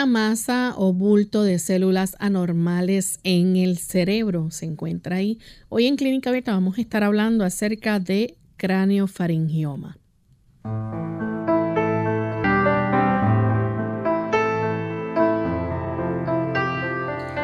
Una masa o bulto de células anormales en el cerebro, se encuentra ahí. Hoy en Clínica Abierta vamos a estar hablando acerca de cráneofaringioma.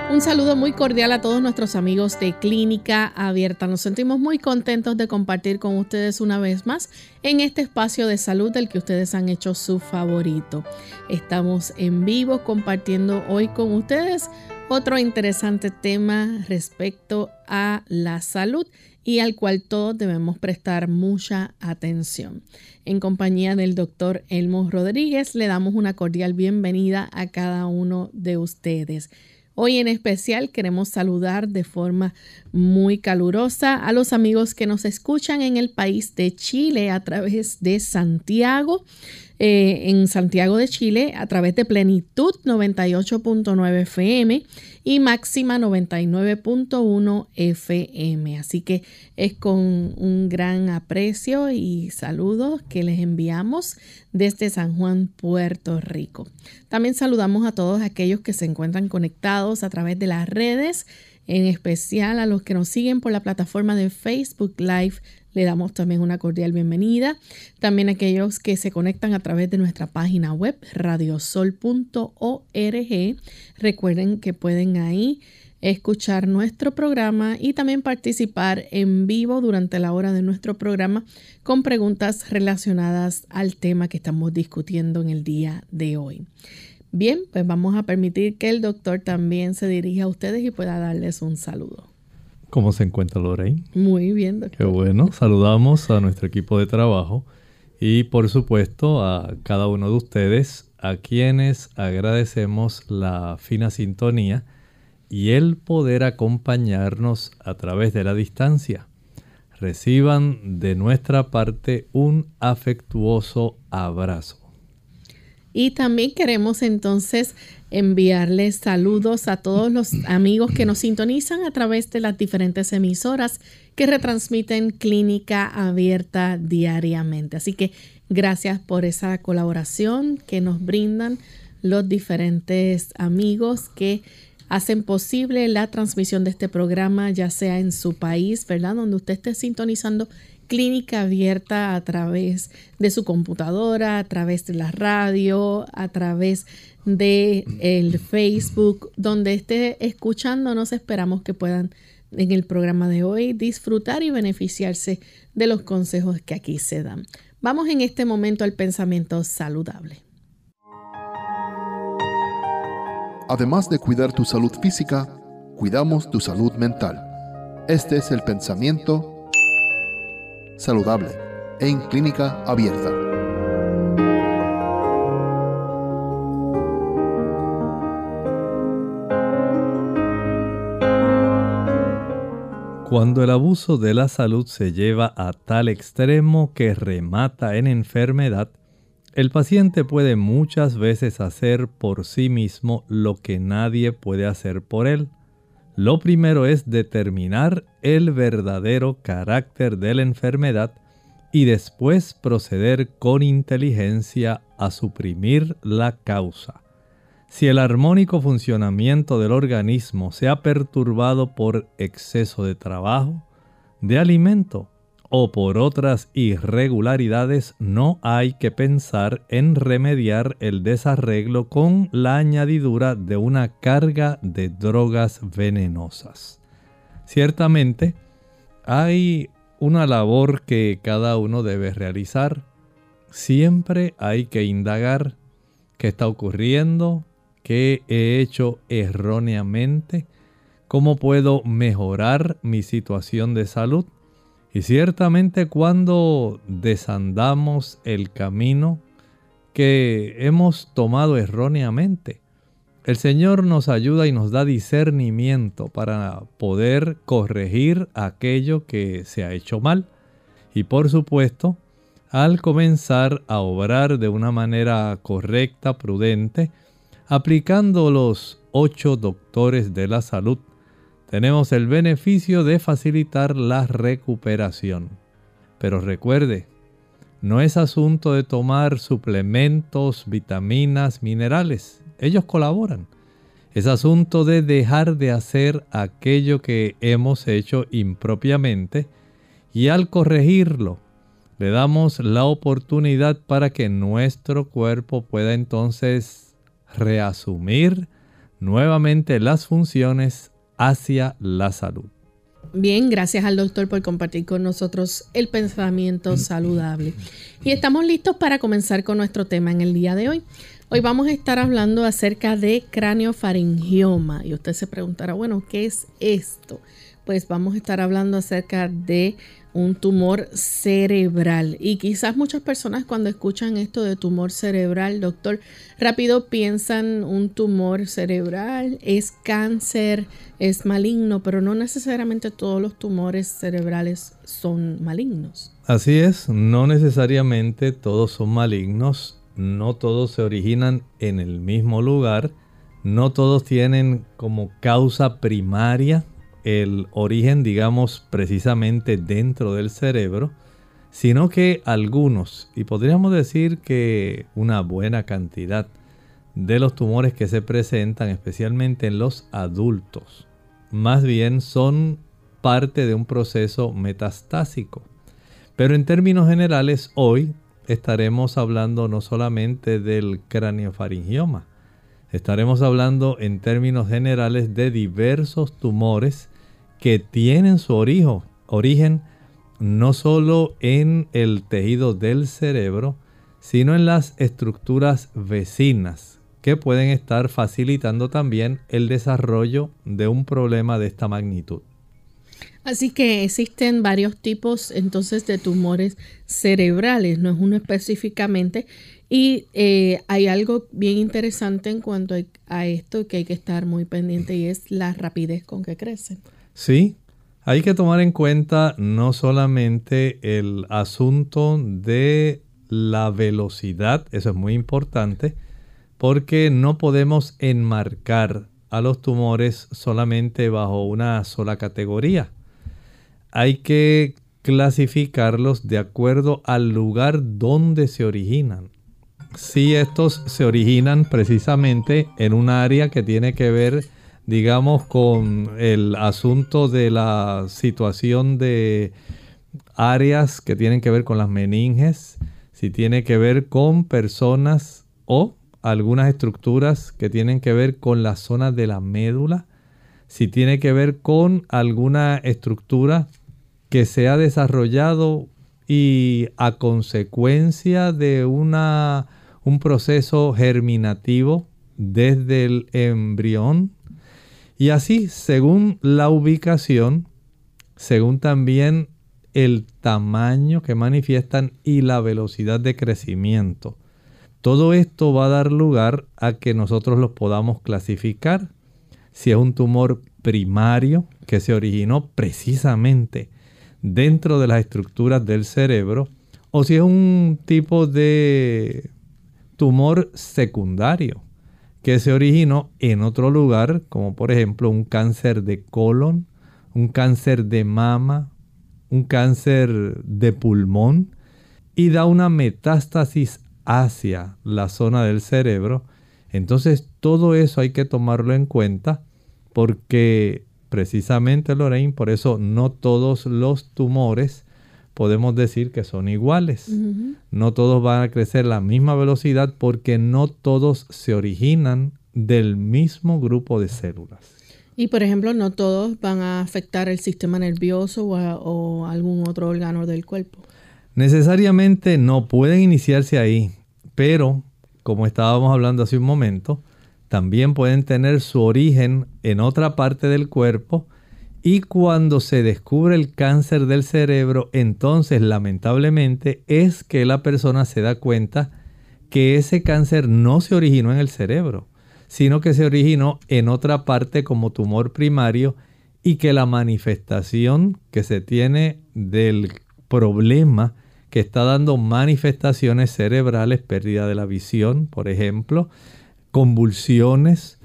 Un saludo muy cordial a todos nuestros amigos de Clínica Abierta. Nos sentimos muy contentos de compartir con ustedes una vez más en este espacio de salud del que ustedes han hecho su favorito. Estamos en vivo compartiendo hoy con ustedes otro interesante tema respecto a la salud y al cual todos debemos prestar mucha atención. En compañía del doctor Elmo Rodríguez le damos una cordial bienvenida a cada uno de ustedes. Hoy en especial queremos saludar de forma muy calurosa a los amigos que nos escuchan en el país de Chile a través de Santiago, eh, en Santiago de Chile a través de Plenitud 98.9 FM y Máxima 99.1 FM. Así que es con un gran aprecio y saludos que les enviamos desde San Juan, Puerto Rico. También saludamos a todos aquellos que se encuentran conectados a través de las redes en especial a los que nos siguen por la plataforma de Facebook Live le damos también una cordial bienvenida. También aquellos que se conectan a través de nuestra página web radiosol.org. Recuerden que pueden ahí escuchar nuestro programa y también participar en vivo durante la hora de nuestro programa con preguntas relacionadas al tema que estamos discutiendo en el día de hoy. Bien, pues vamos a permitir que el doctor también se dirija a ustedes y pueda darles un saludo. ¿Cómo se encuentra Lorraine? Muy bien, doctor. Qué bueno. Saludamos a nuestro equipo de trabajo y por supuesto a cada uno de ustedes a quienes agradecemos la fina sintonía y el poder acompañarnos a través de la distancia. Reciban de nuestra parte un afectuoso abrazo. Y también queremos entonces enviarles saludos a todos los amigos que nos sintonizan a través de las diferentes emisoras que retransmiten Clínica Abierta diariamente. Así que gracias por esa colaboración que nos brindan los diferentes amigos que hacen posible la transmisión de este programa, ya sea en su país, ¿verdad? Donde usted esté sintonizando clínica abierta a través de su computadora, a través de la radio, a través de el Facebook, donde esté escuchándonos, esperamos que puedan en el programa de hoy disfrutar y beneficiarse de los consejos que aquí se dan. Vamos en este momento al pensamiento saludable. Además de cuidar tu salud física, cuidamos tu salud mental. Este es el pensamiento saludable en clínica abierta. Cuando el abuso de la salud se lleva a tal extremo que remata en enfermedad, el paciente puede muchas veces hacer por sí mismo lo que nadie puede hacer por él. Lo primero es determinar el verdadero carácter de la enfermedad y después proceder con inteligencia a suprimir la causa. Si el armónico funcionamiento del organismo se ha perturbado por exceso de trabajo, de alimento o por otras irregularidades, no hay que pensar en remediar el desarreglo con la añadidura de una carga de drogas venenosas. Ciertamente, hay una labor que cada uno debe realizar siempre hay que indagar qué está ocurriendo, qué he hecho erróneamente, cómo puedo mejorar mi situación de salud. Y ciertamente cuando desandamos el camino que hemos tomado erróneamente, el Señor nos ayuda y nos da discernimiento para poder corregir aquello que se ha hecho mal. Y por supuesto, al comenzar a obrar de una manera correcta, prudente, aplicando los ocho doctores de la salud, tenemos el beneficio de facilitar la recuperación. Pero recuerde, no es asunto de tomar suplementos, vitaminas, minerales. Ellos colaboran. Es asunto de dejar de hacer aquello que hemos hecho impropiamente y al corregirlo, le damos la oportunidad para que nuestro cuerpo pueda entonces reasumir nuevamente las funciones hacia la salud. Bien, gracias al doctor por compartir con nosotros el pensamiento saludable. Y estamos listos para comenzar con nuestro tema en el día de hoy. Hoy vamos a estar hablando acerca de cráneofaringioma. Y usted se preguntará, bueno, ¿qué es esto? Pues vamos a estar hablando acerca de un tumor cerebral. Y quizás muchas personas cuando escuchan esto de tumor cerebral, doctor, rápido piensan un tumor cerebral, es cáncer, es maligno, pero no necesariamente todos los tumores cerebrales son malignos. Así es, no necesariamente todos son malignos, no todos se originan en el mismo lugar, no todos tienen como causa primaria el origen, digamos, precisamente dentro del cerebro, sino que algunos, y podríamos decir que una buena cantidad de los tumores que se presentan, especialmente en los adultos, más bien son parte de un proceso metastásico. Pero en términos generales, hoy estaremos hablando no solamente del craneofaringioma, estaremos hablando en términos generales de diversos tumores que tienen su origen, origen no solo en el tejido del cerebro, sino en las estructuras vecinas que pueden estar facilitando también el desarrollo de un problema de esta magnitud. Así que existen varios tipos entonces de tumores cerebrales, no es uno específicamente. Y eh, hay algo bien interesante en cuanto a esto que hay que estar muy pendiente y es la rapidez con que crecen. Sí, hay que tomar en cuenta no solamente el asunto de la velocidad, eso es muy importante, porque no podemos enmarcar a los tumores solamente bajo una sola categoría. Hay que clasificarlos de acuerdo al lugar donde se originan. Si estos se originan precisamente en un área que tiene que ver digamos, con el asunto de la situación de áreas que tienen que ver con las meninges, si tiene que ver con personas o algunas estructuras que tienen que ver con la zona de la médula, si tiene que ver con alguna estructura que se ha desarrollado y a consecuencia de una, un proceso germinativo desde el embrión y así, según la ubicación, según también el tamaño que manifiestan y la velocidad de crecimiento. Todo esto va a dar lugar a que nosotros los podamos clasificar. Si es un tumor primario que se originó precisamente dentro de las estructuras del cerebro, o si es un tipo de tumor secundario que se originó en otro lugar, como por ejemplo un cáncer de colon, un cáncer de mama, un cáncer de pulmón, y da una metástasis hacia la zona del cerebro, entonces todo eso hay que tomarlo en cuenta porque precisamente Lorraine, por eso no todos los tumores podemos decir que son iguales. No todos van a crecer a la misma velocidad porque no todos se originan del mismo grupo de células. Y por ejemplo, no todos van a afectar el sistema nervioso o, algún otro órgano del cuerpo. Necesariamente no pueden iniciarse ahí, pero como estábamos hablando hace un momento, también pueden tener su origen en otra parte del cuerpo y cuando se descubre el cáncer del cerebro, entonces lamentablemente es que la persona se da cuenta que ese cáncer no se originó en el cerebro, sino que se originó en otra parte como tumor primario y que la manifestación que se tiene del problema que está dando manifestaciones cerebrales, pérdida de la visión, por ejemplo, convulsiones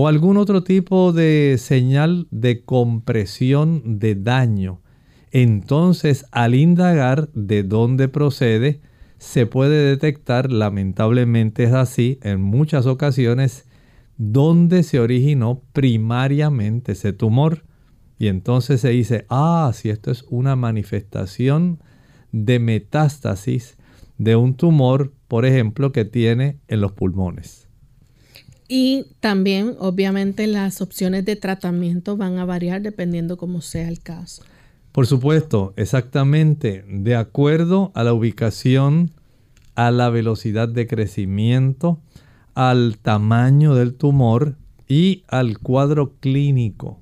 o algún otro tipo de señal de compresión de daño. Entonces, al indagar de dónde procede, se puede detectar, lamentablemente es así, en muchas ocasiones, dónde se originó primariamente ese tumor. Y entonces se dice, ah, si esto es una manifestación de metástasis de un tumor, por ejemplo, que tiene en los pulmones. Y también, obviamente, las opciones de tratamiento van a variar dependiendo cómo sea el caso. Por supuesto, exactamente, de acuerdo a la ubicación, a la velocidad de crecimiento, al tamaño del tumor y al cuadro clínico.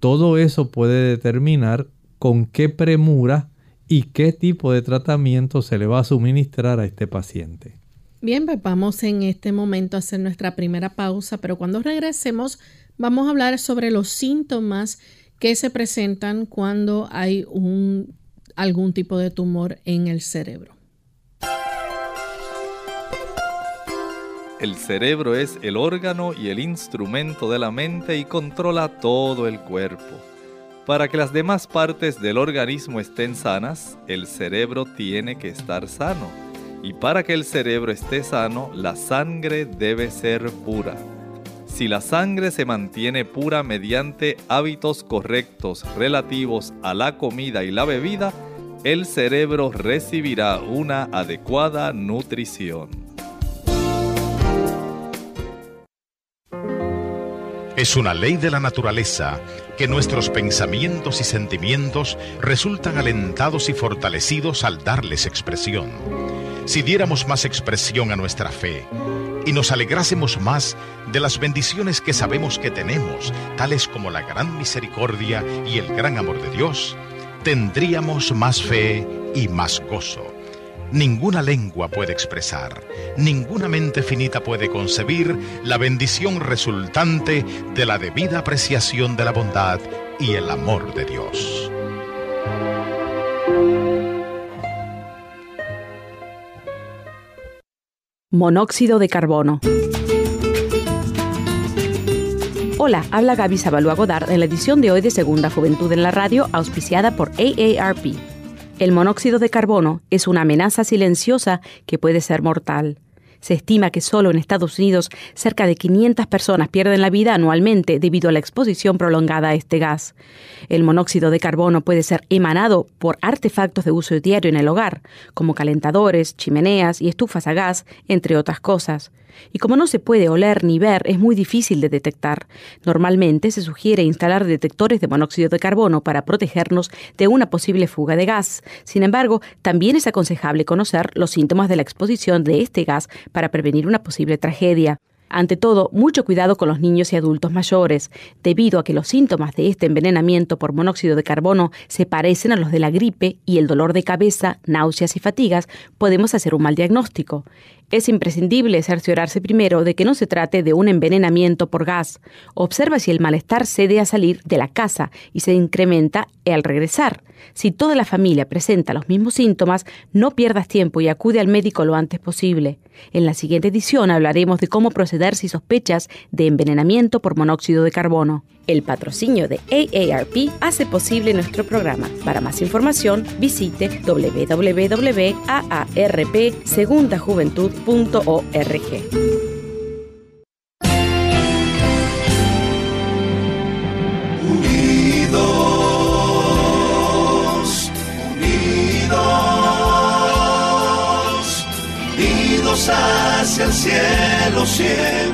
Todo eso puede determinar con qué premura y qué tipo de tratamiento se le va a suministrar a este paciente. Bien, pues vamos en este momento a hacer nuestra primera pausa, pero cuando regresemos vamos a hablar sobre los síntomas que se presentan cuando hay un, algún tipo de tumor en el cerebro. El cerebro es el órgano y el instrumento de la mente y controla todo el cuerpo. Para que las demás partes del organismo estén sanas, el cerebro tiene que estar sano. Y para que el cerebro esté sano, la sangre debe ser pura. Si la sangre se mantiene pura mediante hábitos correctos relativos a la comida y la bebida, el cerebro recibirá una adecuada nutrición. Es una ley de la naturaleza que nuestros pensamientos y sentimientos resultan alentados y fortalecidos al darles expresión. Si diéramos más expresión a nuestra fe y nos alegrásemos más de las bendiciones que sabemos que tenemos, tales como la gran misericordia y el gran amor de Dios, tendríamos más fe y más gozo ninguna lengua puede expresar, ninguna mente finita puede concebir la bendición resultante de la debida apreciación de la bondad y el amor de Dios. Monóxido de carbono. Hola, habla Gaby Zabalúa Godard en la edición de hoy de Segunda Juventud en la Radio, auspiciada por AARP. El monóxido de carbono es una amenaza silenciosa que puede ser mortal. Se estima que solo en Estados Unidos cerca de 500 personas pierden la vida anualmente debido a la exposición prolongada a este gas. El monóxido de carbono puede ser emanado por artefactos de uso diario en el hogar, como calentadores, chimeneas y estufas a gas, entre otras cosas. Y como no se puede oler ni ver, es muy difícil de detectar. Normalmente se sugiere instalar detectores de monóxido de carbono para protegernos de una posible fuga de gas. Sin embargo, también es aconsejable conocer los síntomas de la exposición de este gas para prevenir una posible tragedia. Ante todo, mucho cuidado con los niños y adultos mayores, debido a que los síntomas de este envenenamiento por monóxido de carbono se parecen a los de la gripe y el dolor de cabeza, náuseas y fatigas, podemos hacer un mal diagnóstico. Es imprescindible cerciorarse primero de que no se trate de un envenenamiento por gas. Observa si el malestar cede a salir de la casa y se incrementa al regresar. Si toda la familia presenta los mismos síntomas, no pierdas tiempo y acude al médico lo antes posible. En la siguiente edición hablaremos de cómo proceder si sospechas de envenenamiento por monóxido de carbono. El patrocinio de AARP hace posible nuestro programa. Para más información, visite www.aarpsegundajuventud.org. Unidos, unidos, unidos hacia el cielo, siempre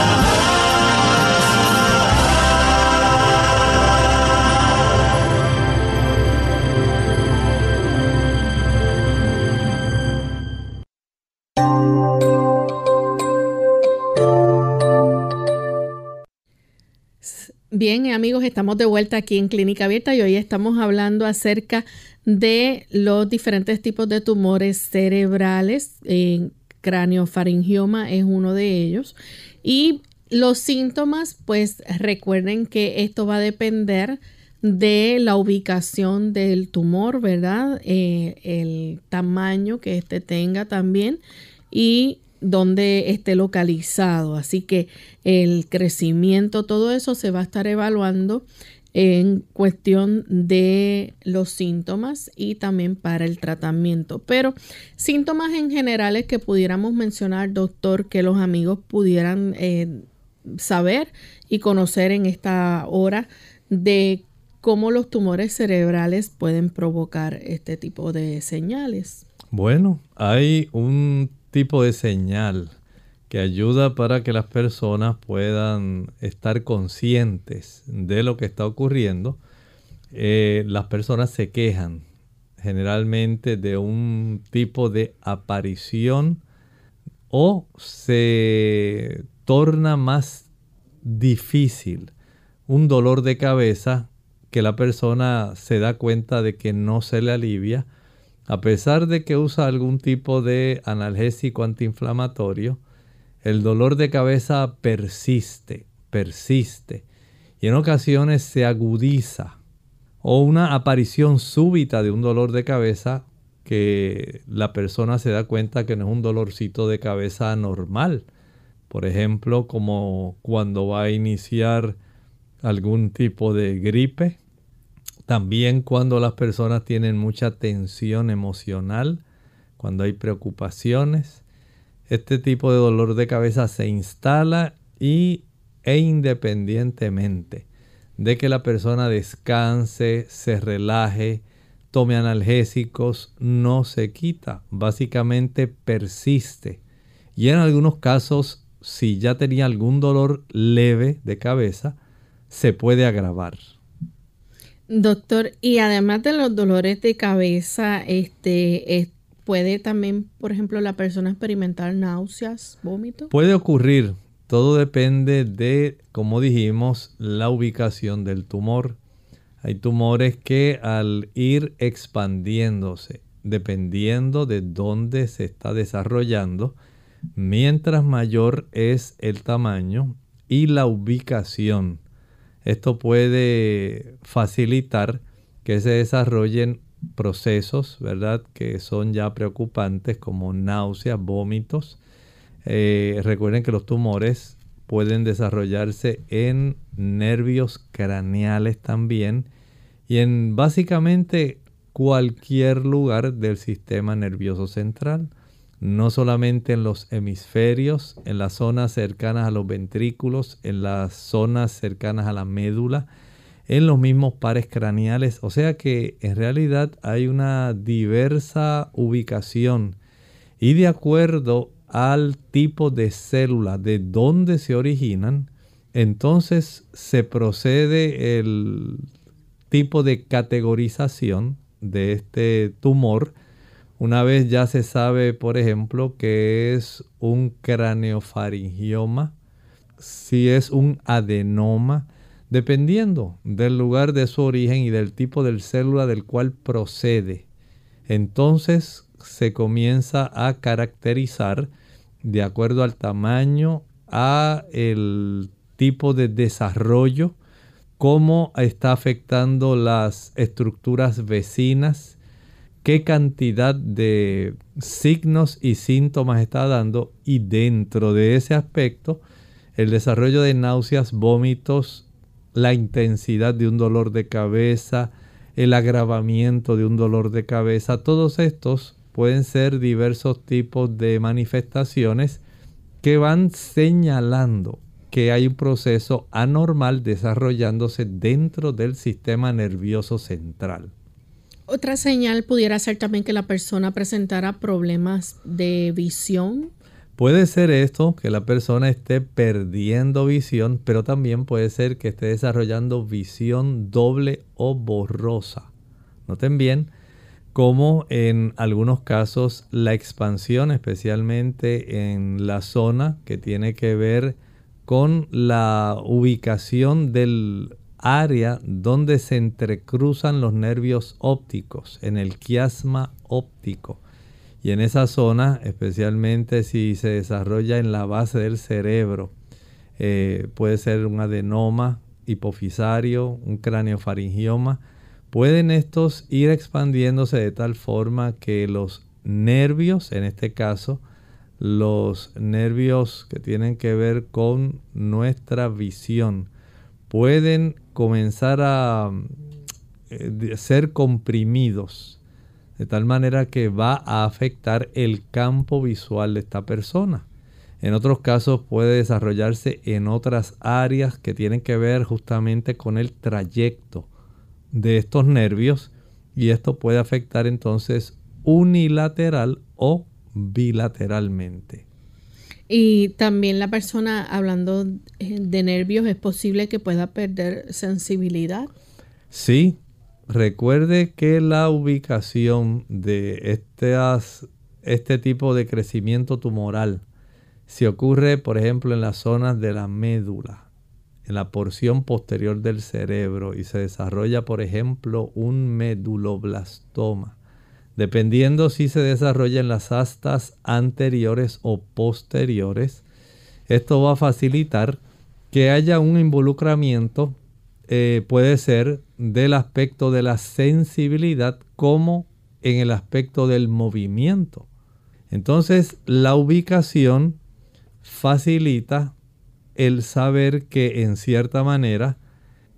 Bien, amigos, estamos de vuelta aquí en Clínica Abierta y hoy estamos hablando acerca de los diferentes tipos de tumores cerebrales. Eh, craniofaringioma es uno de ellos. Y los síntomas, pues recuerden que esto va a depender de la ubicación del tumor, ¿verdad? Eh, el tamaño que éste tenga también y donde esté localizado. Así que el crecimiento, todo eso se va a estar evaluando en cuestión de los síntomas y también para el tratamiento. Pero síntomas en generales que pudiéramos mencionar, doctor, que los amigos pudieran eh, saber y conocer en esta hora de cómo los tumores cerebrales pueden provocar este tipo de señales. Bueno, hay un tipo de señal que ayuda para que las personas puedan estar conscientes de lo que está ocurriendo. Eh, las personas se quejan generalmente de un tipo de aparición o se torna más difícil un dolor de cabeza que la persona se da cuenta de que no se le alivia a pesar de que usa algún tipo de analgésico antiinflamatorio, el dolor de cabeza persiste, persiste y en ocasiones se agudiza o una aparición súbita de un dolor de cabeza que la persona se da cuenta que no es un dolorcito de cabeza normal. Por ejemplo, como cuando va a iniciar algún tipo de gripe también cuando las personas tienen mucha tensión emocional, cuando hay preocupaciones, este tipo de dolor de cabeza se instala y e independientemente de que la persona descanse, se relaje, tome analgésicos, no se quita, básicamente persiste. Y en algunos casos, si ya tenía algún dolor leve de cabeza, se puede agravar. Doctor, y además de los dolores de cabeza, este, ¿puede también, por ejemplo, la persona experimentar náuseas, vómitos? Puede ocurrir. Todo depende de, como dijimos, la ubicación del tumor. Hay tumores que al ir expandiéndose, dependiendo de dónde se está desarrollando, mientras mayor es el tamaño y la ubicación esto puede facilitar que se desarrollen procesos, ¿verdad? Que son ya preocupantes como náuseas, vómitos. Eh, recuerden que los tumores pueden desarrollarse en nervios craneales también y en básicamente cualquier lugar del sistema nervioso central no solamente en los hemisferios, en las zonas cercanas a los ventrículos, en las zonas cercanas a la médula, en los mismos pares craneales. O sea que en realidad hay una diversa ubicación y de acuerdo al tipo de célula de dónde se originan, entonces se procede el tipo de categorización de este tumor una vez ya se sabe, por ejemplo, que es un craneofaringioma, si es un adenoma, dependiendo del lugar de su origen y del tipo de célula del cual procede. Entonces se comienza a caracterizar de acuerdo al tamaño, a el tipo de desarrollo, cómo está afectando las estructuras vecinas, qué cantidad de signos y síntomas está dando y dentro de ese aspecto el desarrollo de náuseas, vómitos, la intensidad de un dolor de cabeza, el agravamiento de un dolor de cabeza, todos estos pueden ser diversos tipos de manifestaciones que van señalando que hay un proceso anormal desarrollándose dentro del sistema nervioso central. Otra señal pudiera ser también que la persona presentara problemas de visión. Puede ser esto, que la persona esté perdiendo visión, pero también puede ser que esté desarrollando visión doble o borrosa. Noten bien cómo en algunos casos la expansión, especialmente en la zona que tiene que ver con la ubicación del área donde se entrecruzan los nervios ópticos, en el quiasma óptico. Y en esa zona, especialmente si se desarrolla en la base del cerebro, eh, puede ser un adenoma hipofisario, un craneofaringioma, pueden estos ir expandiéndose de tal forma que los nervios, en este caso, los nervios que tienen que ver con nuestra visión, pueden comenzar a eh, ser comprimidos de tal manera que va a afectar el campo visual de esta persona. En otros casos puede desarrollarse en otras áreas que tienen que ver justamente con el trayecto de estos nervios y esto puede afectar entonces unilateral o bilateralmente. Y también la persona hablando de nervios es posible que pueda perder sensibilidad. Sí, recuerde que la ubicación de este tipo de crecimiento tumoral si ocurre, por ejemplo, en las zonas de la médula, en la porción posterior del cerebro y se desarrolla, por ejemplo, un meduloblastoma dependiendo si se desarrolla en las astas anteriores o posteriores. Esto va a facilitar que haya un involucramiento, eh, puede ser del aspecto de la sensibilidad como en el aspecto del movimiento. Entonces la ubicación facilita el saber que en cierta manera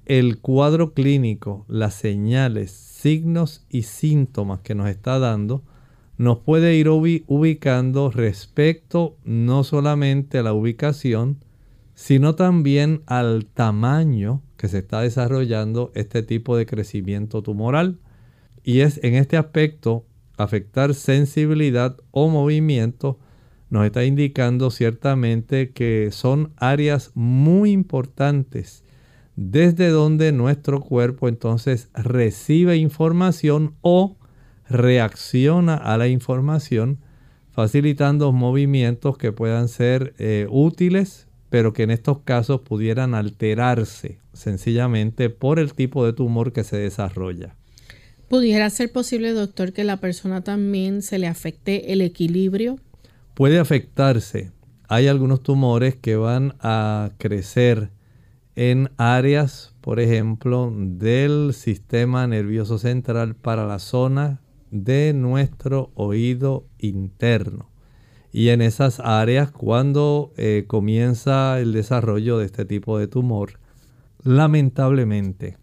el cuadro clínico, las señales, signos y síntomas que nos está dando, nos puede ir ubicando respecto no solamente a la ubicación, sino también al tamaño que se está desarrollando este tipo de crecimiento tumoral. Y es en este aspecto afectar sensibilidad o movimiento nos está indicando ciertamente que son áreas muy importantes desde donde nuestro cuerpo entonces recibe información o reacciona a la información, facilitando movimientos que puedan ser eh, útiles, pero que en estos casos pudieran alterarse sencillamente por el tipo de tumor que se desarrolla. ¿Pudiera ser posible, doctor, que la persona también se le afecte el equilibrio? Puede afectarse. Hay algunos tumores que van a crecer en áreas, por ejemplo, del sistema nervioso central para la zona de nuestro oído interno. Y en esas áreas, cuando eh, comienza el desarrollo de este tipo de tumor, lamentablemente,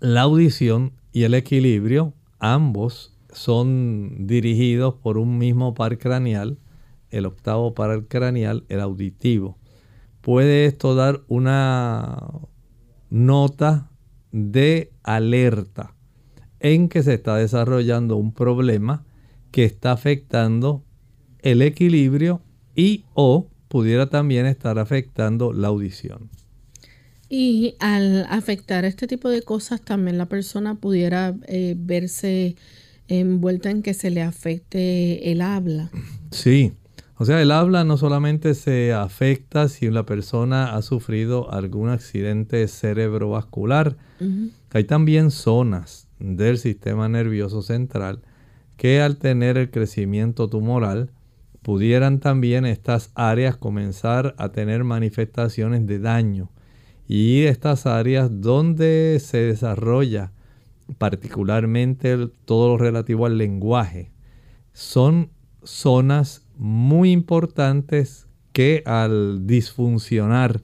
la audición y el equilibrio, ambos son dirigidos por un mismo par craneal, el octavo par craneal, el auditivo puede esto dar una nota de alerta en que se está desarrollando un problema que está afectando el equilibrio y o pudiera también estar afectando la audición. Y al afectar este tipo de cosas también la persona pudiera eh, verse envuelta en que se le afecte el habla. Sí, o sea, el habla no solamente se afecta si la persona ha sufrido algún accidente cerebrovascular, hay también zonas del sistema nervioso central que al tener el crecimiento tumoral pudieran también estas áreas comenzar a tener manifestaciones de daño. Y estas áreas donde se desarrolla particularmente todo lo relativo al lenguaje son zonas muy importantes que al disfuncionar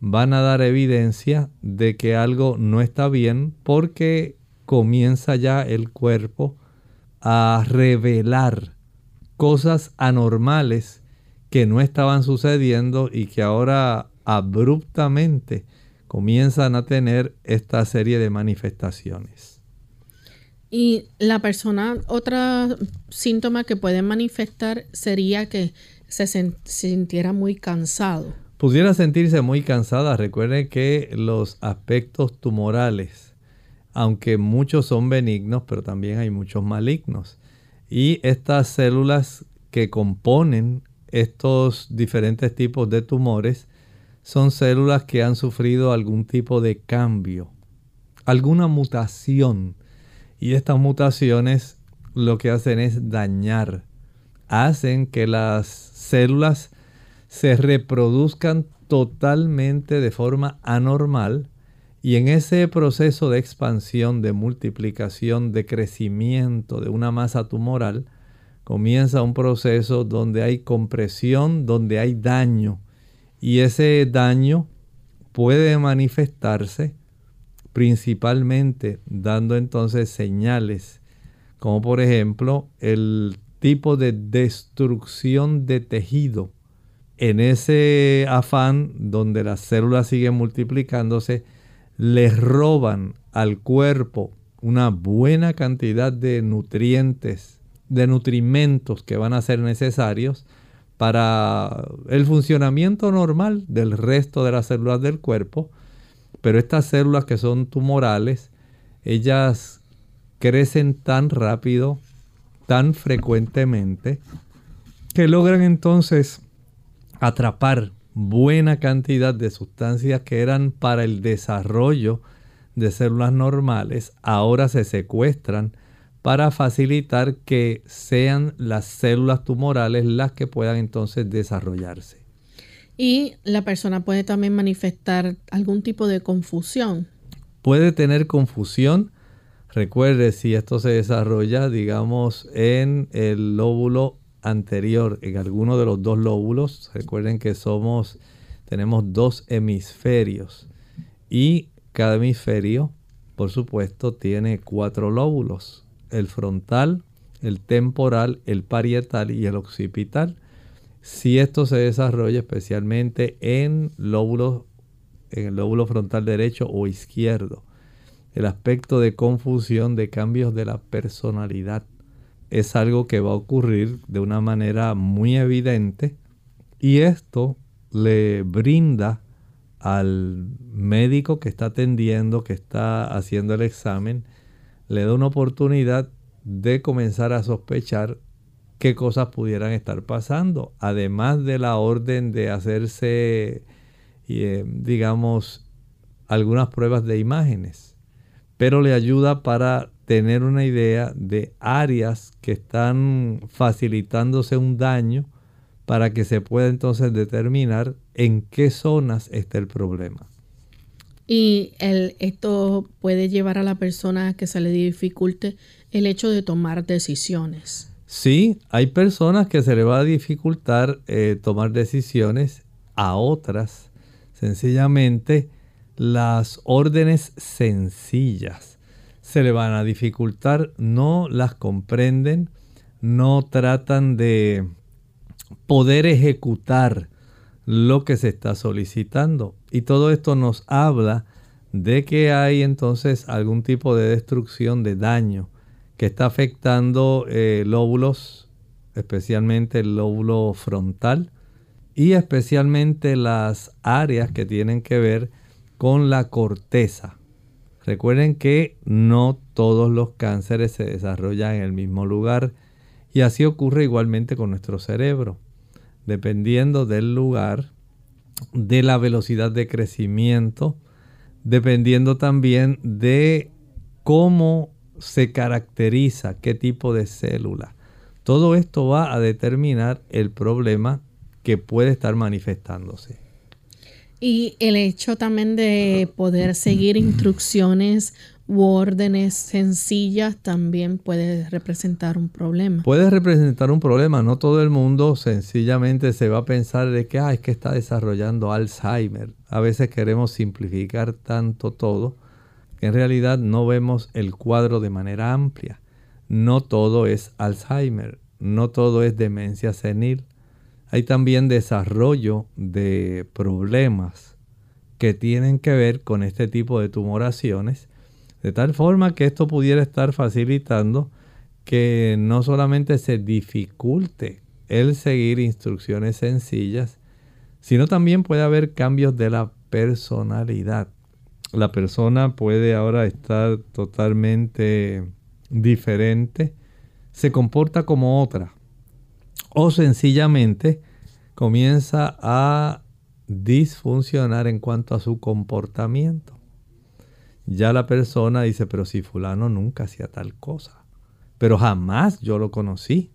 van a dar evidencia de que algo no está bien porque comienza ya el cuerpo a revelar cosas anormales que no estaban sucediendo y que ahora abruptamente comienzan a tener esta serie de manifestaciones. Y la persona, otro síntoma que puede manifestar sería que se sintiera muy cansado. Pudiera sentirse muy cansada. Recuerde que los aspectos tumorales, aunque muchos son benignos, pero también hay muchos malignos. Y estas células que componen estos diferentes tipos de tumores son células que han sufrido algún tipo de cambio, alguna mutación. Y estas mutaciones lo que hacen es dañar, hacen que las células se reproduzcan totalmente de forma anormal y en ese proceso de expansión, de multiplicación, de crecimiento de una masa tumoral, comienza un proceso donde hay compresión, donde hay daño. Y ese daño puede manifestarse principalmente dando entonces señales, como por ejemplo el tipo de destrucción de tejido. En ese afán donde las células siguen multiplicándose, les roban al cuerpo una buena cantidad de nutrientes, de nutrimentos que van a ser necesarios para el funcionamiento normal del resto de las células del cuerpo. Pero estas células que son tumorales, ellas crecen tan rápido, tan frecuentemente, que logran entonces atrapar buena cantidad de sustancias que eran para el desarrollo de células normales, ahora se secuestran para facilitar que sean las células tumorales las que puedan entonces desarrollarse. Y la persona puede también manifestar algún tipo de confusión. Puede tener confusión. Recuerde si esto se desarrolla, digamos, en el lóbulo anterior, en alguno de los dos lóbulos. Recuerden que somos, tenemos dos hemisferios y cada hemisferio, por supuesto, tiene cuatro lóbulos el frontal, el temporal, el parietal y el occipital. Si esto se desarrolla especialmente en lóbulos, en el lóbulo frontal derecho o izquierdo, el aspecto de confusión, de cambios de la personalidad, es algo que va a ocurrir de una manera muy evidente y esto le brinda al médico que está atendiendo, que está haciendo el examen, le da una oportunidad de comenzar a sospechar qué cosas pudieran estar pasando, además de la orden de hacerse, eh, digamos, algunas pruebas de imágenes, pero le ayuda para tener una idea de áreas que están facilitándose un daño para que se pueda entonces determinar en qué zonas está el problema. Y el, esto puede llevar a la persona a que se le dificulte el hecho de tomar decisiones. Sí, hay personas que se le va a dificultar eh, tomar decisiones, a otras sencillamente las órdenes sencillas se le van a dificultar, no las comprenden, no tratan de poder ejecutar lo que se está solicitando. Y todo esto nos habla de que hay entonces algún tipo de destrucción, de daño, que está afectando eh, lóbulos, especialmente el lóbulo frontal y especialmente las áreas que tienen que ver con la corteza. Recuerden que no todos los cánceres se desarrollan en el mismo lugar y así ocurre igualmente con nuestro cerebro dependiendo del lugar, de la velocidad de crecimiento, dependiendo también de cómo se caracteriza, qué tipo de célula. Todo esto va a determinar el problema que puede estar manifestándose. Y el hecho también de poder seguir instrucciones u órdenes sencillas también puede representar un problema. Puede representar un problema. No todo el mundo sencillamente se va a pensar de que ah, es que está desarrollando Alzheimer. A veces queremos simplificar tanto todo que en realidad no vemos el cuadro de manera amplia. No todo es Alzheimer, no todo es demencia senil. hay también desarrollo de problemas que tienen que ver con este tipo de tumoraciones, de tal forma que esto pudiera estar facilitando que no solamente se dificulte el seguir instrucciones sencillas, sino también puede haber cambios de la personalidad. La persona puede ahora estar totalmente diferente, se comporta como otra o sencillamente comienza a disfuncionar en cuanto a su comportamiento. Ya la persona dice, pero si fulano nunca hacía tal cosa, pero jamás yo lo conocí,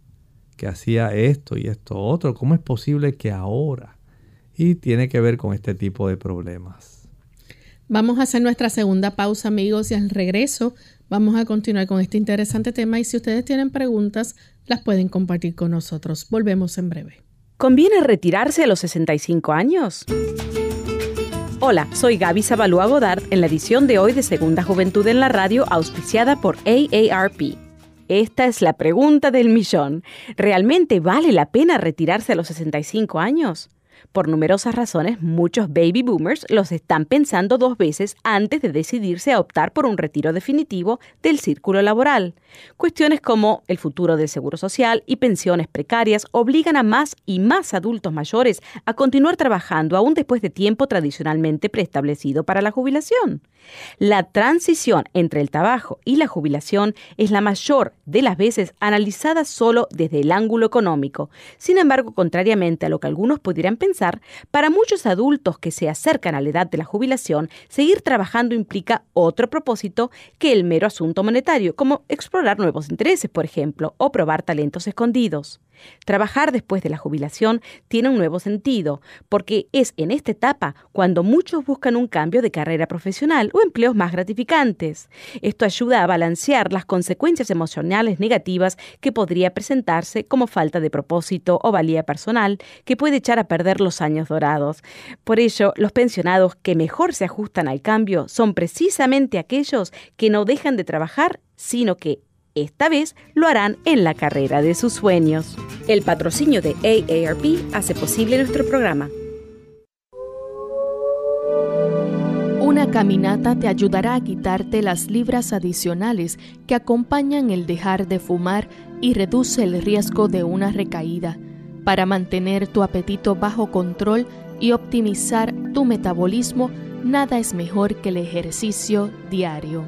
que hacía esto y esto otro, ¿cómo es posible que ahora? Y tiene que ver con este tipo de problemas. Vamos a hacer nuestra segunda pausa, amigos, y al regreso vamos a continuar con este interesante tema y si ustedes tienen preguntas, las pueden compartir con nosotros. Volvemos en breve. ¿Conviene retirarse a los 65 años? Hola, soy Gaby Zabalúa Godard en la edición de hoy de Segunda Juventud en la Radio, auspiciada por AARP. Esta es la pregunta del millón. ¿Realmente vale la pena retirarse a los 65 años? Por numerosas razones, muchos baby boomers los están pensando dos veces antes de decidirse a optar por un retiro definitivo del círculo laboral. Cuestiones como el futuro del seguro social y pensiones precarias obligan a más y más adultos mayores a continuar trabajando aún después de tiempo tradicionalmente preestablecido para la jubilación. La transición entre el trabajo y la jubilación es la mayor de las veces analizada solo desde el ángulo económico. Sin embargo, contrariamente a lo que algunos pudieran pensar, para muchos adultos que se acercan a la edad de la jubilación, seguir trabajando implica otro propósito que el mero asunto monetario, como explorar nuevos intereses, por ejemplo, o probar talentos escondidos. Trabajar después de la jubilación tiene un nuevo sentido, porque es en esta etapa cuando muchos buscan un cambio de carrera profesional o empleos más gratificantes. Esto ayuda a balancear las consecuencias emocionales negativas que podría presentarse como falta de propósito o valía personal que puede echar a perder los años dorados. Por ello, los pensionados que mejor se ajustan al cambio son precisamente aquellos que no dejan de trabajar, sino que esta vez lo harán en la carrera de sus sueños. El patrocinio de AARP hace posible nuestro programa. Una caminata te ayudará a quitarte las libras adicionales que acompañan el dejar de fumar y reduce el riesgo de una recaída. Para mantener tu apetito bajo control y optimizar tu metabolismo, nada es mejor que el ejercicio diario.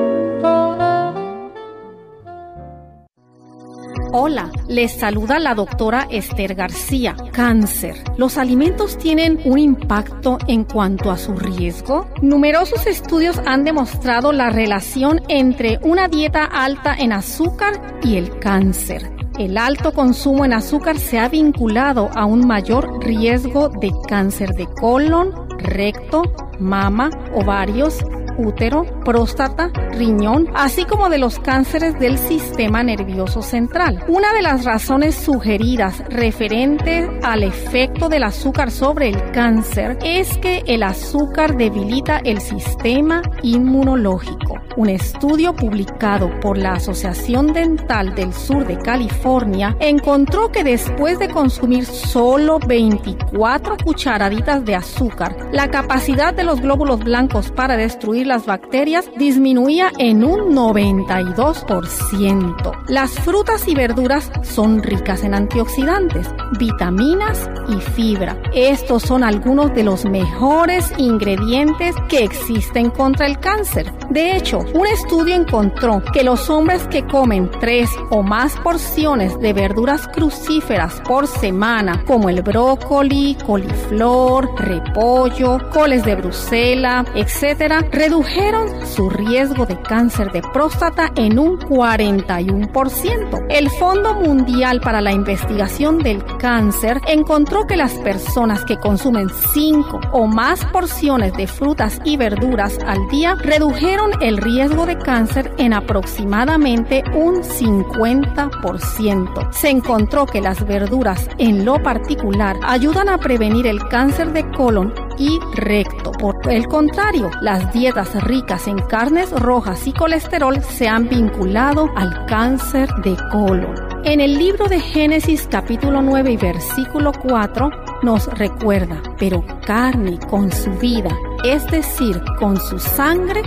Hola, les saluda la doctora Esther García. Cáncer. ¿Los alimentos tienen un impacto en cuanto a su riesgo? Numerosos estudios han demostrado la relación entre una dieta alta en azúcar y el cáncer. El alto consumo en azúcar se ha vinculado a un mayor riesgo de cáncer de colon, recto, mama, ovarios, útero, próstata, riñón, así como de los cánceres del sistema nervioso central. Una de las razones sugeridas referente al efecto del azúcar sobre el cáncer es que el azúcar debilita el sistema inmunológico. Un estudio publicado por la Asociación Dental del Sur de California encontró que después de consumir solo 24 cucharaditas de azúcar, la capacidad de los glóbulos blancos para destruir las bacterias disminuía en un 92%. Las frutas y verduras son ricas en antioxidantes, vitaminas y fibra. Estos son algunos de los mejores ingredientes que existen contra el cáncer. De hecho, un estudio encontró que los hombres que comen tres o más porciones de verduras crucíferas por semana, como el brócoli, coliflor, repollo, coles de Bruselas, etc., redujeron su riesgo de cáncer de próstata en un 41%. El Fondo Mundial para la Investigación del Cáncer encontró que las personas que consumen 5 o más porciones de frutas y verduras al día redujeron el riesgo de cáncer en aproximadamente un 50%. Se encontró que las verduras en lo particular ayudan a prevenir el cáncer de colon y recto. Por el contrario, las dietas ricas en carnes rojas y colesterol se han vinculado al cáncer de colon. En el libro de Génesis capítulo 9 y versículo 4 nos recuerda, pero carne con su vida, es decir, con su sangre,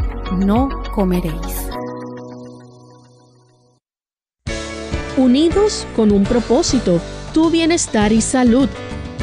no comeréis. Unidos con un propósito, tu bienestar y salud.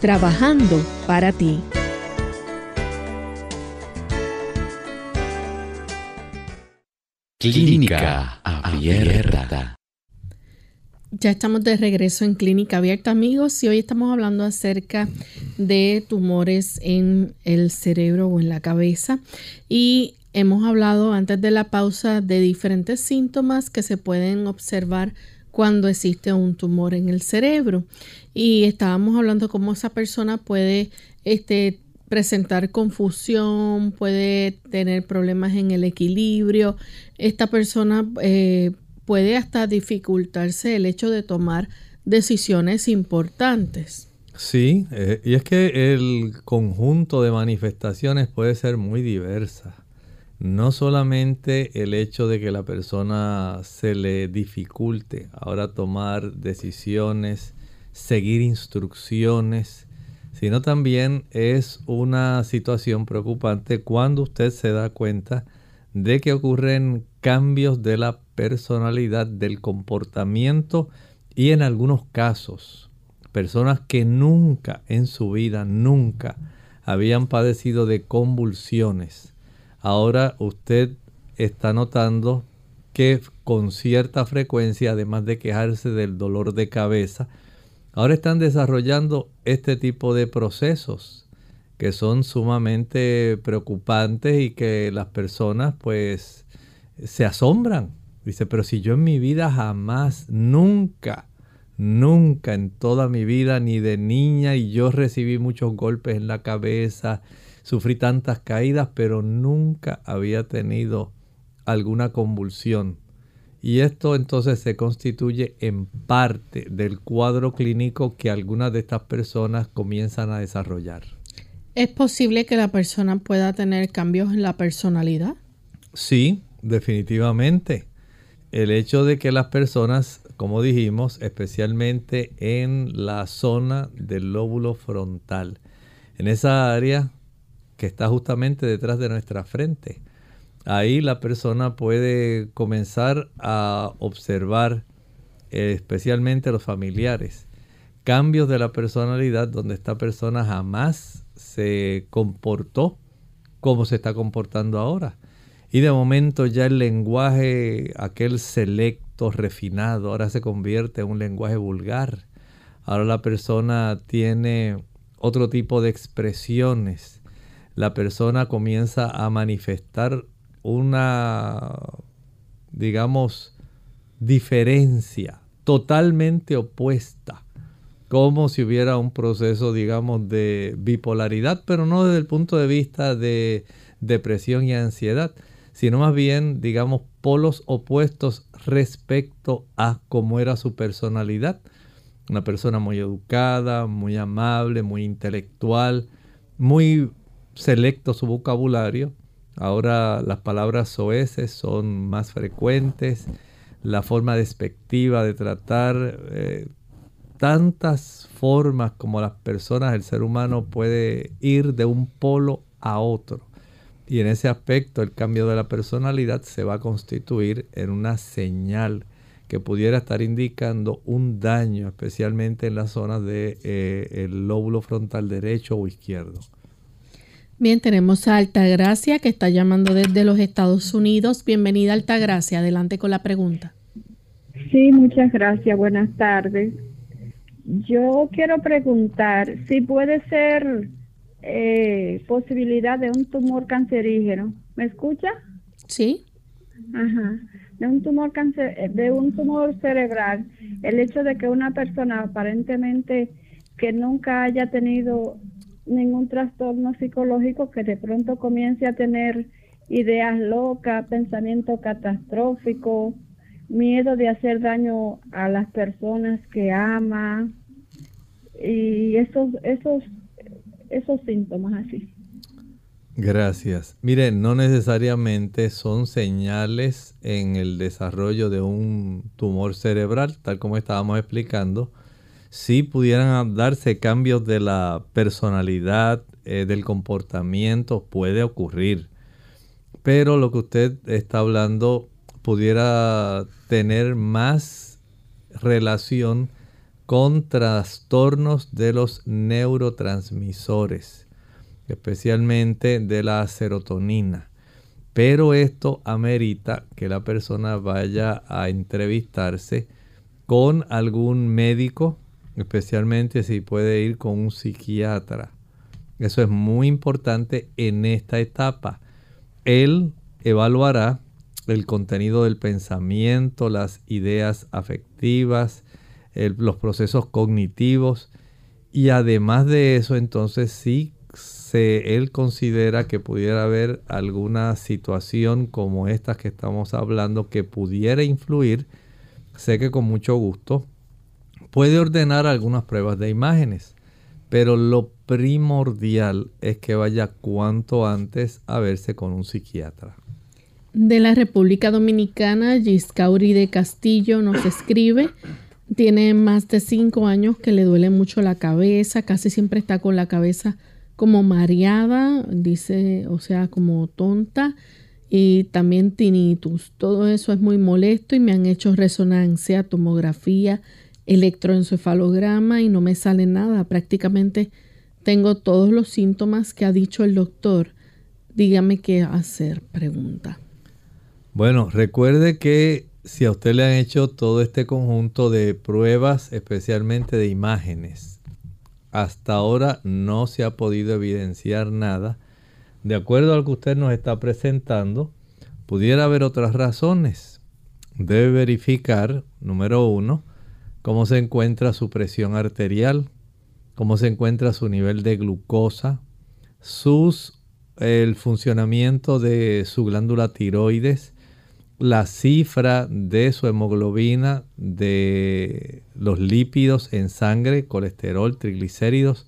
trabajando para ti. Clínica Abierta. Ya estamos de regreso en Clínica Abierta, amigos, y hoy estamos hablando acerca de tumores en el cerebro o en la cabeza. Y hemos hablado antes de la pausa de diferentes síntomas que se pueden observar cuando existe un tumor en el cerebro. Y estábamos hablando cómo esa persona puede este, presentar confusión, puede tener problemas en el equilibrio. Esta persona eh, puede hasta dificultarse el hecho de tomar decisiones importantes. Sí, eh, y es que el conjunto de manifestaciones puede ser muy diversa. No solamente el hecho de que la persona se le dificulte ahora tomar decisiones, seguir instrucciones, sino también es una situación preocupante cuando usted se da cuenta de que ocurren cambios de la personalidad, del comportamiento y en algunos casos, personas que nunca en su vida, nunca habían padecido de convulsiones. Ahora usted está notando que con cierta frecuencia, además de quejarse del dolor de cabeza, ahora están desarrollando este tipo de procesos que son sumamente preocupantes y que las personas pues se asombran. Dice, pero si yo en mi vida jamás, nunca, nunca en toda mi vida, ni de niña, y yo recibí muchos golpes en la cabeza, sufrí tantas caídas, pero nunca había tenido alguna convulsión. Y esto entonces se constituye en parte del cuadro clínico que algunas de estas personas comienzan a desarrollar. ¿Es posible que la persona pueda tener cambios en la personalidad? Sí, definitivamente. El hecho de que las personas, como dijimos, especialmente en la zona del lóbulo frontal, en esa área que está justamente detrás de nuestra frente, ahí la persona puede comenzar a observar, especialmente los familiares, cambios de la personalidad donde esta persona jamás se comportó como se está comportando ahora. Y de momento ya el lenguaje, aquel selecto, refinado, ahora se convierte en un lenguaje vulgar. Ahora la persona tiene otro tipo de expresiones. La persona comienza a manifestar una, digamos, diferencia totalmente opuesta, como si hubiera un proceso, digamos, de bipolaridad, pero no desde el punto de vista de depresión y ansiedad, sino más bien, digamos, polos opuestos respecto a cómo era su personalidad. Una persona muy educada, muy amable, muy intelectual, muy selecto su vocabulario, Ahora las palabras soeces son más frecuentes, la forma despectiva de tratar, eh, tantas formas como las personas, el ser humano puede ir de un polo a otro. Y en ese aspecto el cambio de la personalidad se va a constituir en una señal que pudiera estar indicando un daño, especialmente en la zona del de, eh, lóbulo frontal derecho o izquierdo. Bien, tenemos a Altagracia que está llamando desde los Estados Unidos. Bienvenida Altagracia, adelante con la pregunta. Sí, muchas gracias, buenas tardes. Yo quiero preguntar si puede ser eh, posibilidad de un tumor cancerígeno. ¿Me escucha? Sí. Ajá. De un tumor cáncer, eh, de un tumor cerebral, el hecho de que una persona aparentemente que nunca haya tenido ningún trastorno psicológico que de pronto comience a tener ideas locas, pensamiento catastrófico, miedo de hacer daño a las personas que ama y esos esos esos síntomas así. Gracias. Miren, no necesariamente son señales en el desarrollo de un tumor cerebral, tal como estábamos explicando. Sí pudieran darse cambios de la personalidad, eh, del comportamiento, puede ocurrir. Pero lo que usted está hablando pudiera tener más relación con trastornos de los neurotransmisores, especialmente de la serotonina. Pero esto amerita que la persona vaya a entrevistarse con algún médico, especialmente si puede ir con un psiquiatra. Eso es muy importante en esta etapa. Él evaluará el contenido del pensamiento, las ideas afectivas, los procesos cognitivos y además de eso entonces sí se, él considera que pudiera haber alguna situación como esta que estamos hablando que pudiera influir, sé que con mucho gusto puede ordenar algunas pruebas de imágenes, pero lo primordial es que vaya cuanto antes a verse con un psiquiatra. De la República Dominicana, Giscauri de Castillo nos escribe tiene más de cinco años que le duele mucho la cabeza, casi siempre está con la cabeza como mareada, dice, o sea, como tonta, y también tinnitus. Todo eso es muy molesto y me han hecho resonancia, tomografía, electroencefalograma y no me sale nada. Prácticamente tengo todos los síntomas que ha dicho el doctor. Dígame qué hacer, pregunta. Bueno, recuerde que si a usted le han hecho todo este conjunto de pruebas, especialmente de imágenes, hasta ahora no se ha podido evidenciar nada. De acuerdo a lo que usted nos está presentando, pudiera haber otras razones. Debe verificar, número uno, cómo se encuentra su presión arterial, cómo se encuentra su nivel de glucosa, sus, el funcionamiento de su glándula tiroides, la cifra de su hemoglobina, de los lípidos en sangre, colesterol, triglicéridos,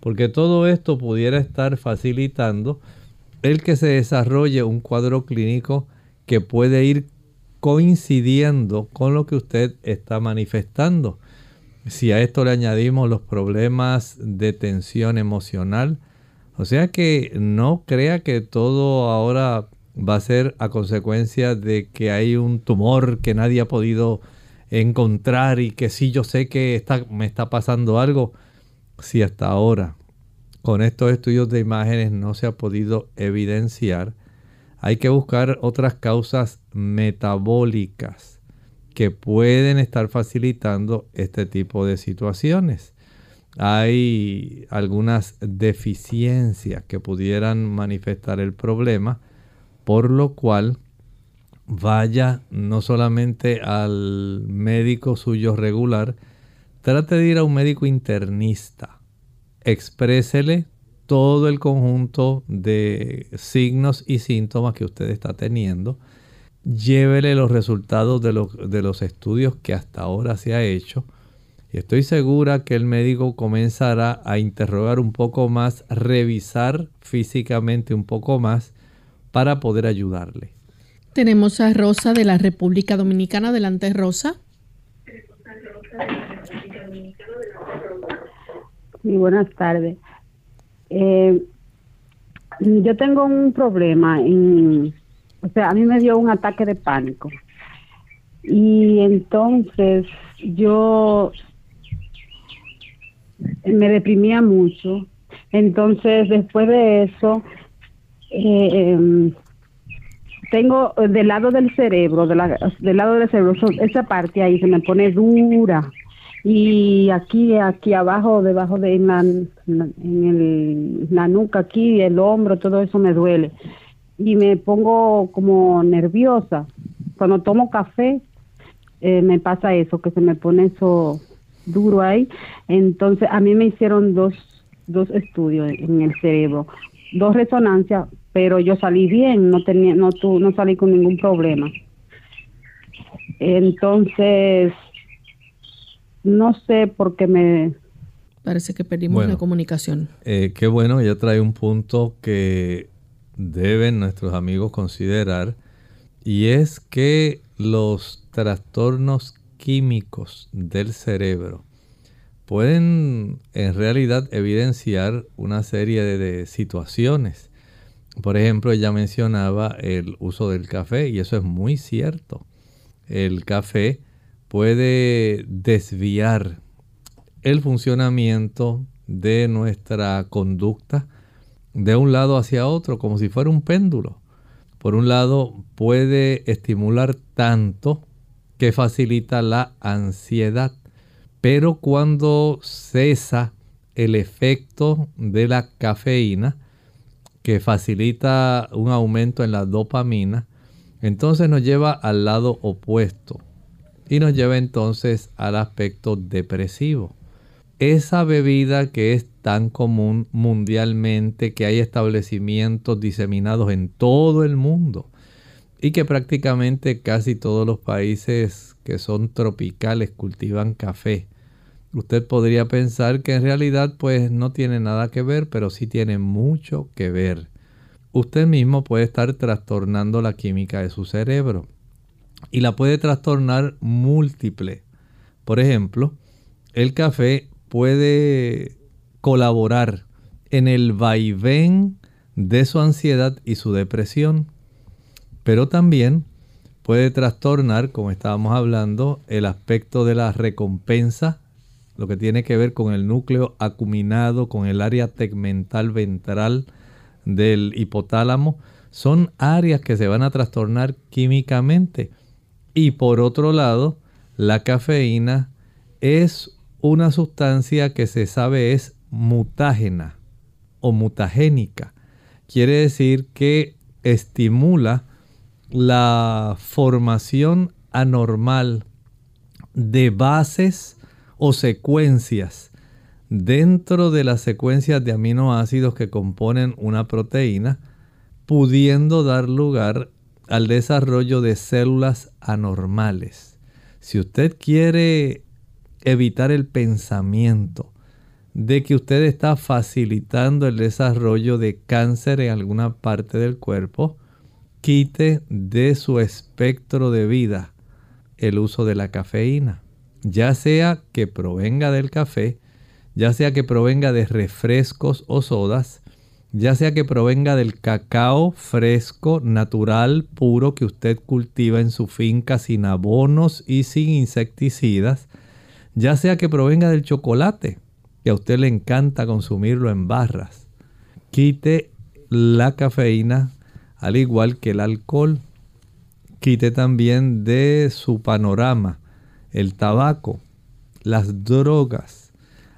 porque todo esto pudiera estar facilitando el que se desarrolle un cuadro clínico que puede ir coincidiendo con lo que usted está manifestando. Si a esto le añadimos los problemas de tensión emocional, o sea que no crea que todo ahora va a ser a consecuencia de que hay un tumor que nadie ha podido encontrar y que sí yo sé que me está pasando algo. Si hasta ahora con estos estudios de imágenes no se ha podido evidenciar, hay que buscar otras causas metabólicas que pueden estar facilitando este tipo de situaciones. Hay algunas deficiencias que pudieran manifestar el problema por lo cual vaya no solamente al médico suyo regular, trate de ir a un médico internista, exprésele todo el conjunto de signos y síntomas que usted está teniendo, llévele los resultados de, de los estudios que hasta ahora se ha hecho, y estoy segura que el médico comenzará a interrogar un poco más, revisar físicamente un poco más, para poder ayudarle. Tenemos a Rosa de la República Dominicana. Adelante, Rosa. Sí, buenas tardes. Eh, Yo tengo un problema, en, o sea, a mí me dio un ataque de pánico. Y entonces yo me deprimía mucho. Entonces, después de eso, eh, tengo del lado del cerebro, de la, del lado del cerebro, esa parte ahí se me pone dura y aquí aquí abajo debajo de en la, en el, la nuca aquí el hombro todo eso me duele. Y me pongo como nerviosa. Cuando tomo café eh, me pasa eso que se me pone eso duro ahí. Entonces a mí me hicieron dos dos estudios en el cerebro. Dos resonancias pero yo salí bien no tenía no tu, no salí con ningún problema. Entonces no sé por qué me... Parece que perdimos la comunicación. Eh, qué bueno, ya trae un punto que deben nuestros amigos considerar y es que los trastornos químicos del cerebro pueden en realidad evidenciar una serie de situaciones. Por ejemplo, ella mencionaba el uso del café y eso es muy cierto. El café puede desviar el funcionamiento de nuestra conducta de un lado hacia otro, como si fuera un péndulo. Por un lado, puede estimular tanto que facilita la ansiedad, pero cuando cesa el efecto de la cafeína, que facilita un aumento en la dopamina, entonces nos lleva al lado opuesto y nos lleva entonces al aspecto depresivo. Esa bebida que es tan común mundialmente, que hay establecimientos diseminados en todo el mundo y que prácticamente casi todos los países que son tropicales cultivan café. Usted podría pensar que en realidad pues no tiene nada que ver, pero sí tiene mucho que ver. Usted mismo puede estar trastornando la química de su cerebro y la puede trastornar múltiple. Por ejemplo, el café puede colaborar en el vaivén de su ansiedad y su depresión, pero también puede trastornar, como estábamos hablando, el aspecto de la recompensa, lo que tiene que ver con el núcleo acuminado, con el área tegmental ventral del hipotálamo. Son áreas que se van a trastornar químicamente y por otro lado, la cafeína es una sustancia que se sabe es mutágena o mutagénica. Quiere decir que estimula la formación anormal de bases o secuencias dentro de las secuencias de aminoácidos que componen una proteína, pudiendo dar lugar al desarrollo de células anormales. Si usted quiere evitar el pensamiento de que usted está facilitando el desarrollo de cáncer en alguna parte del cuerpo, quite de su espectro de vida el uso de la cafeína, ya sea que provenga del café, ya sea que provenga de refrescos o sodas, ya sea que provenga del cacao fresco, natural, puro que usted cultiva en su finca sin abonos y sin insecticidas, ya sea que provenga del chocolate, que a usted le encanta consumirlo en barras. Quite la cafeína al igual que el alcohol. Quite también de su panorama el tabaco, las drogas,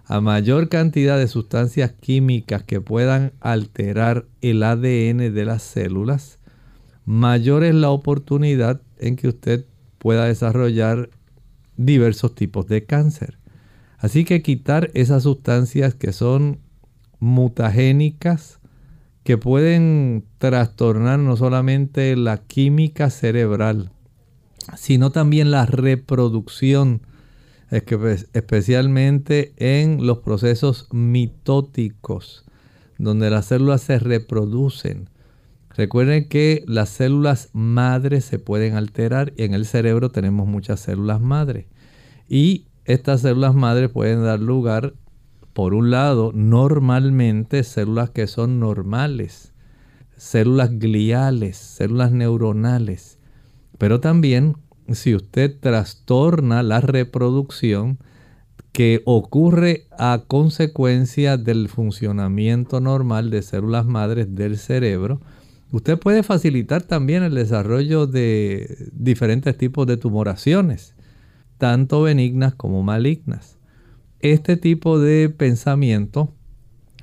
a mayor cantidad de sustancias químicas que puedan alterar el ADN de las células, mayor es la oportunidad en que usted pueda desarrollar diversos tipos de cáncer. Así que quitar esas sustancias que son mutagénicas, que pueden trastornar no solamente la química cerebral, sino también la reproducción especialmente en los procesos mitóticos, donde las células se reproducen. Recuerden que las células madres se pueden alterar y en el cerebro tenemos muchas células madres. Y estas células madres pueden dar lugar, por un lado, normalmente células que son normales, células gliales, células neuronales. Pero también si usted trastorna la reproducción que ocurre a consecuencia del funcionamiento normal de células madres del cerebro, usted puede facilitar también el desarrollo de diferentes tipos de tumoraciones, tanto benignas como malignas. Este tipo de pensamiento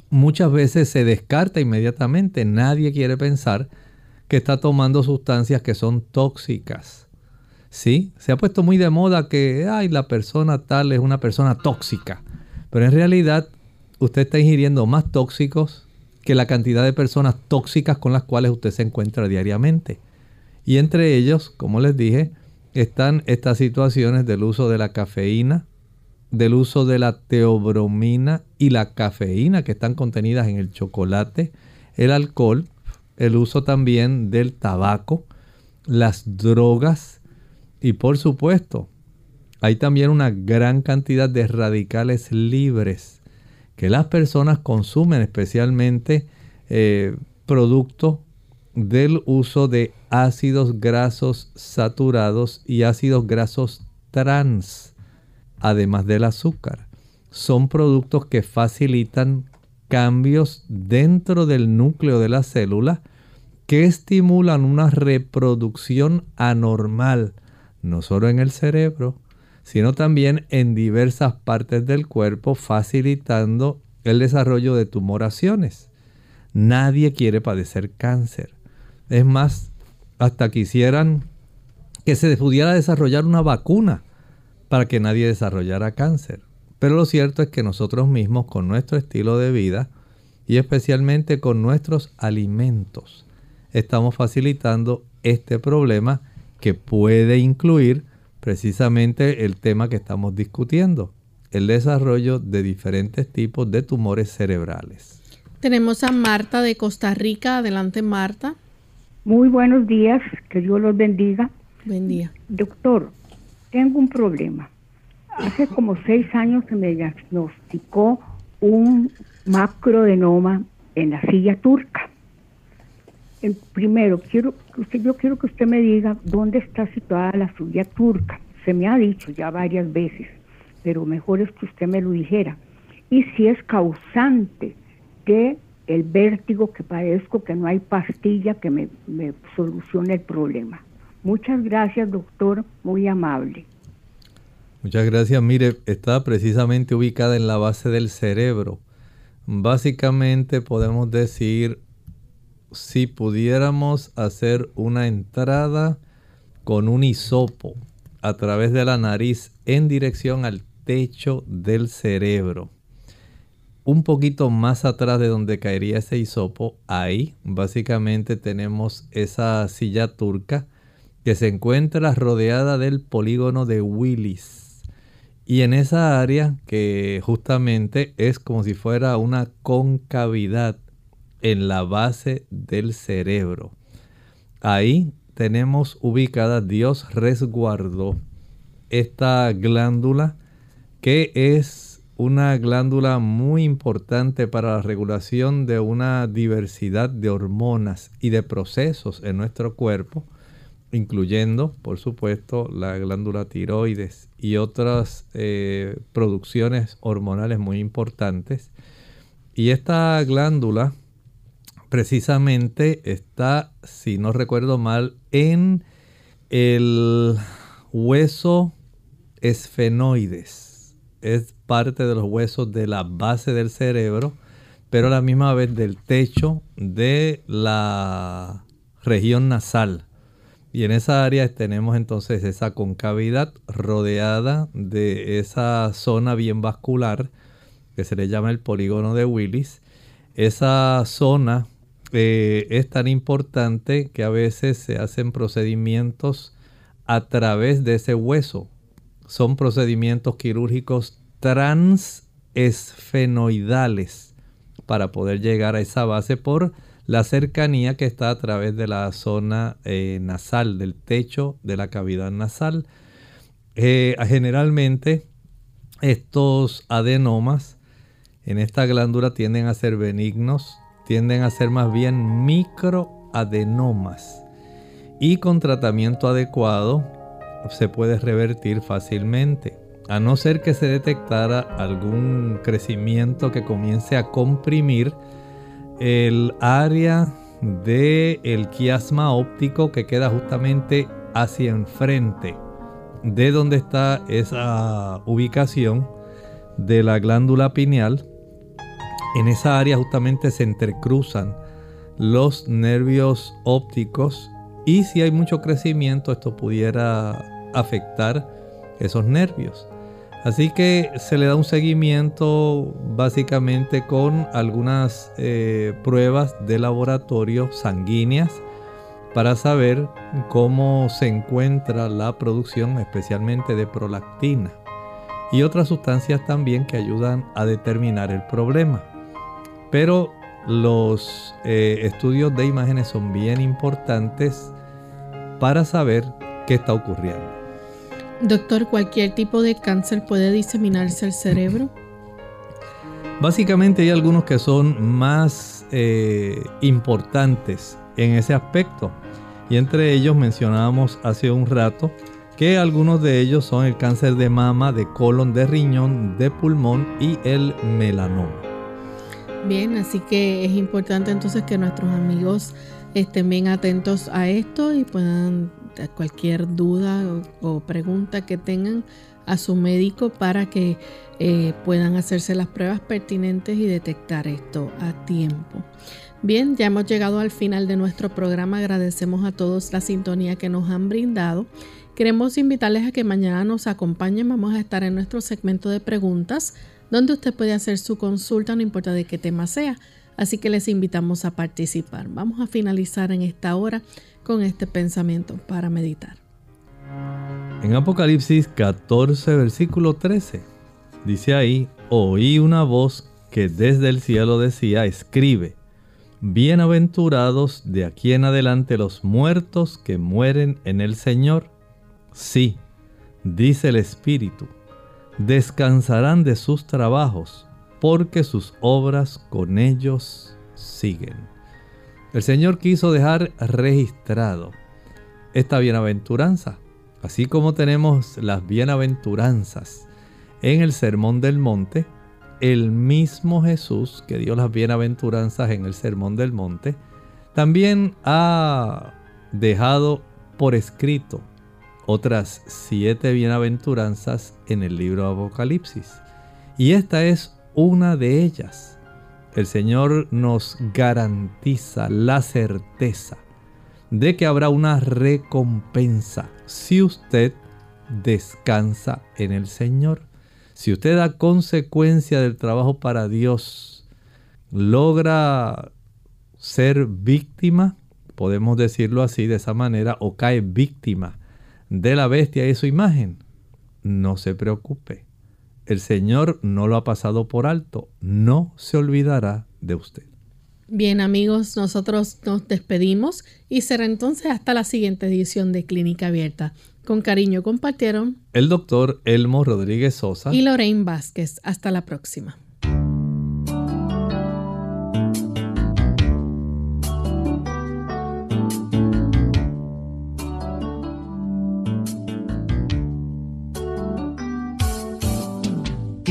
muchas veces se descarta inmediatamente. Nadie quiere pensar que está tomando sustancias que son tóxicas. Sí, se ha puesto muy de moda que ay, la persona tal es una persona tóxica. Pero en realidad usted está ingiriendo más tóxicos que la cantidad de personas tóxicas con las cuales usted se encuentra diariamente. Y entre ellos, como les dije, están estas situaciones del uso de la cafeína, del uso de la teobromina y la cafeína que están contenidas en el chocolate, el alcohol, el uso también del tabaco, las drogas y por supuesto hay también una gran cantidad de radicales libres que las personas consumen especialmente eh, producto del uso de ácidos grasos saturados y ácidos grasos trans además del azúcar. Son productos que facilitan cambios dentro del núcleo de la célula que estimulan una reproducción anormal, no solo en el cerebro, sino también en diversas partes del cuerpo, facilitando el desarrollo de tumoraciones. Nadie quiere padecer cáncer. Es más, hasta quisieran que se pudiera desarrollar una vacuna para que nadie desarrollara cáncer. Pero lo cierto es que nosotros mismos con nuestro estilo de vida y especialmente con nuestros alimentos estamos facilitando este problema que puede incluir precisamente el tema que estamos discutiendo, el desarrollo de diferentes tipos de tumores cerebrales. Tenemos a Marta de Costa Rica. Adelante, Marta. Muy buenos días, que Dios los bendiga. Buen día. Doctor, tengo un problema. Hace como seis años se me diagnosticó un macrodenoma en la silla turca. El primero, quiero usted, yo quiero que usted me diga dónde está situada la silla turca. Se me ha dicho ya varias veces, pero mejor es que usted me lo dijera. Y si es causante de el vértigo que padezco, que no hay pastilla que me solucione el problema. Muchas gracias, doctor, muy amable. Muchas gracias. Mire, está precisamente ubicada en la base del cerebro. Básicamente podemos decir, si pudiéramos hacer una entrada con un hisopo a través de la nariz en dirección al techo del cerebro. Un poquito más atrás de donde caería ese hisopo, ahí básicamente tenemos esa silla turca que se encuentra rodeada del polígono de Willis. Y en esa área que justamente es como si fuera una concavidad en la base del cerebro. Ahí tenemos ubicada, Dios resguardó esta glándula que es una glándula muy importante para la regulación de una diversidad de hormonas y de procesos en nuestro cuerpo incluyendo, por supuesto, la glándula tiroides y otras eh, producciones hormonales muy importantes. Y esta glándula precisamente está, si no recuerdo mal, en el hueso esfenoides. Es parte de los huesos de la base del cerebro, pero a la misma vez del techo de la región nasal y en esa área tenemos entonces esa concavidad rodeada de esa zona bien vascular que se le llama el polígono de Willis. Esa zona eh, es tan importante que a veces se hacen procedimientos a través de ese hueso. Son procedimientos quirúrgicos transesfenoidales para poder llegar a esa base por la cercanía que está a través de la zona eh, nasal, del techo de la cavidad nasal. Eh, generalmente estos adenomas en esta glándula tienden a ser benignos tienden a ser más bien microadenomas y con tratamiento adecuado se puede revertir fácilmente. A no ser que se detectara algún crecimiento que comience a comprimir el área del el quiasma óptico que queda justamente hacia enfrente de donde está esa ubicación de la glándula pineal. En esa área justamente se entrecruzan los nervios ópticos y si hay mucho crecimiento esto pudiera afectar esos nervios. Así que se le da un seguimiento básicamente con algunas eh, pruebas de laboratorio sanguíneas para saber cómo se encuentra la producción especialmente de prolactina y otras sustancias también que ayudan a determinar el problema. Pero los eh, estudios de imágenes son bien importantes para saber qué está ocurriendo. Doctor, ¿cualquier tipo de cáncer puede diseminarse al cerebro? Básicamente hay algunos que son más eh, importantes en ese aspecto. Y entre ellos mencionábamos hace un rato que algunos de ellos son el cáncer de mama, de colon, de riñón, de pulmón y el melanoma. Bien, así que es importante entonces que nuestros amigos estén bien atentos a esto y puedan cualquier duda o, pregunta que tengan a su médico para que eh, puedan hacerse las pruebas pertinentes y detectar esto a tiempo. Bien, ya hemos llegado al final de nuestro programa. Agradecemos a todos la sintonía que nos han brindado. Queremos invitarles a que mañana nos acompañen. Vamos a estar en nuestro segmento de preguntas, donde usted puede hacer su consulta, no importa de qué tema sea. Así que les invitamos a participar. Vamos a finalizar en esta hora con este pensamiento para meditar. En Apocalipsis 14, versículo 13, dice ahí, oí una voz que desde el cielo decía, escribe, bienaventurados de aquí en adelante los muertos que mueren en el Señor. Sí, dice el Espíritu, descansarán de sus trabajos, porque sus obras con ellos siguen. El Señor quiso dejar registrado esta bienaventuranza, así como tenemos las bienaventuranzas en el Sermón del Monte, el mismo Jesús que dio las bienaventuranzas en el Sermón del Monte, también ha dejado por escrito otras siete bienaventuranzas en el libro de Apocalipsis. Y esta es una de ellas el Señor nos garantiza la certeza de que habrá una recompensa si usted descansa en el Señor. Si usted da consecuencia del trabajo para Dios, logra ser víctima, podemos decirlo así de esa manera, o cae víctima de la bestia y su imagen, no se preocupe. El Señor no lo ha pasado por alto, no se olvidará de usted. Bien amigos, nosotros nos despedimos y será entonces hasta la siguiente edición de Clínica Abierta. Con cariño compartieron el doctor Elmo Rodríguez Sosa y Lorraine Vázquez. Hasta la próxima.